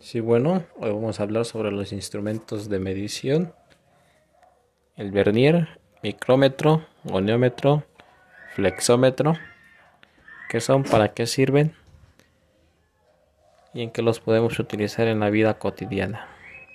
Sí, bueno, hoy vamos a hablar sobre los instrumentos de medición. El vernier, micrómetro, goniómetro, flexómetro. ¿Qué son? ¿Para qué sirven? Y en qué los podemos utilizar en la vida cotidiana.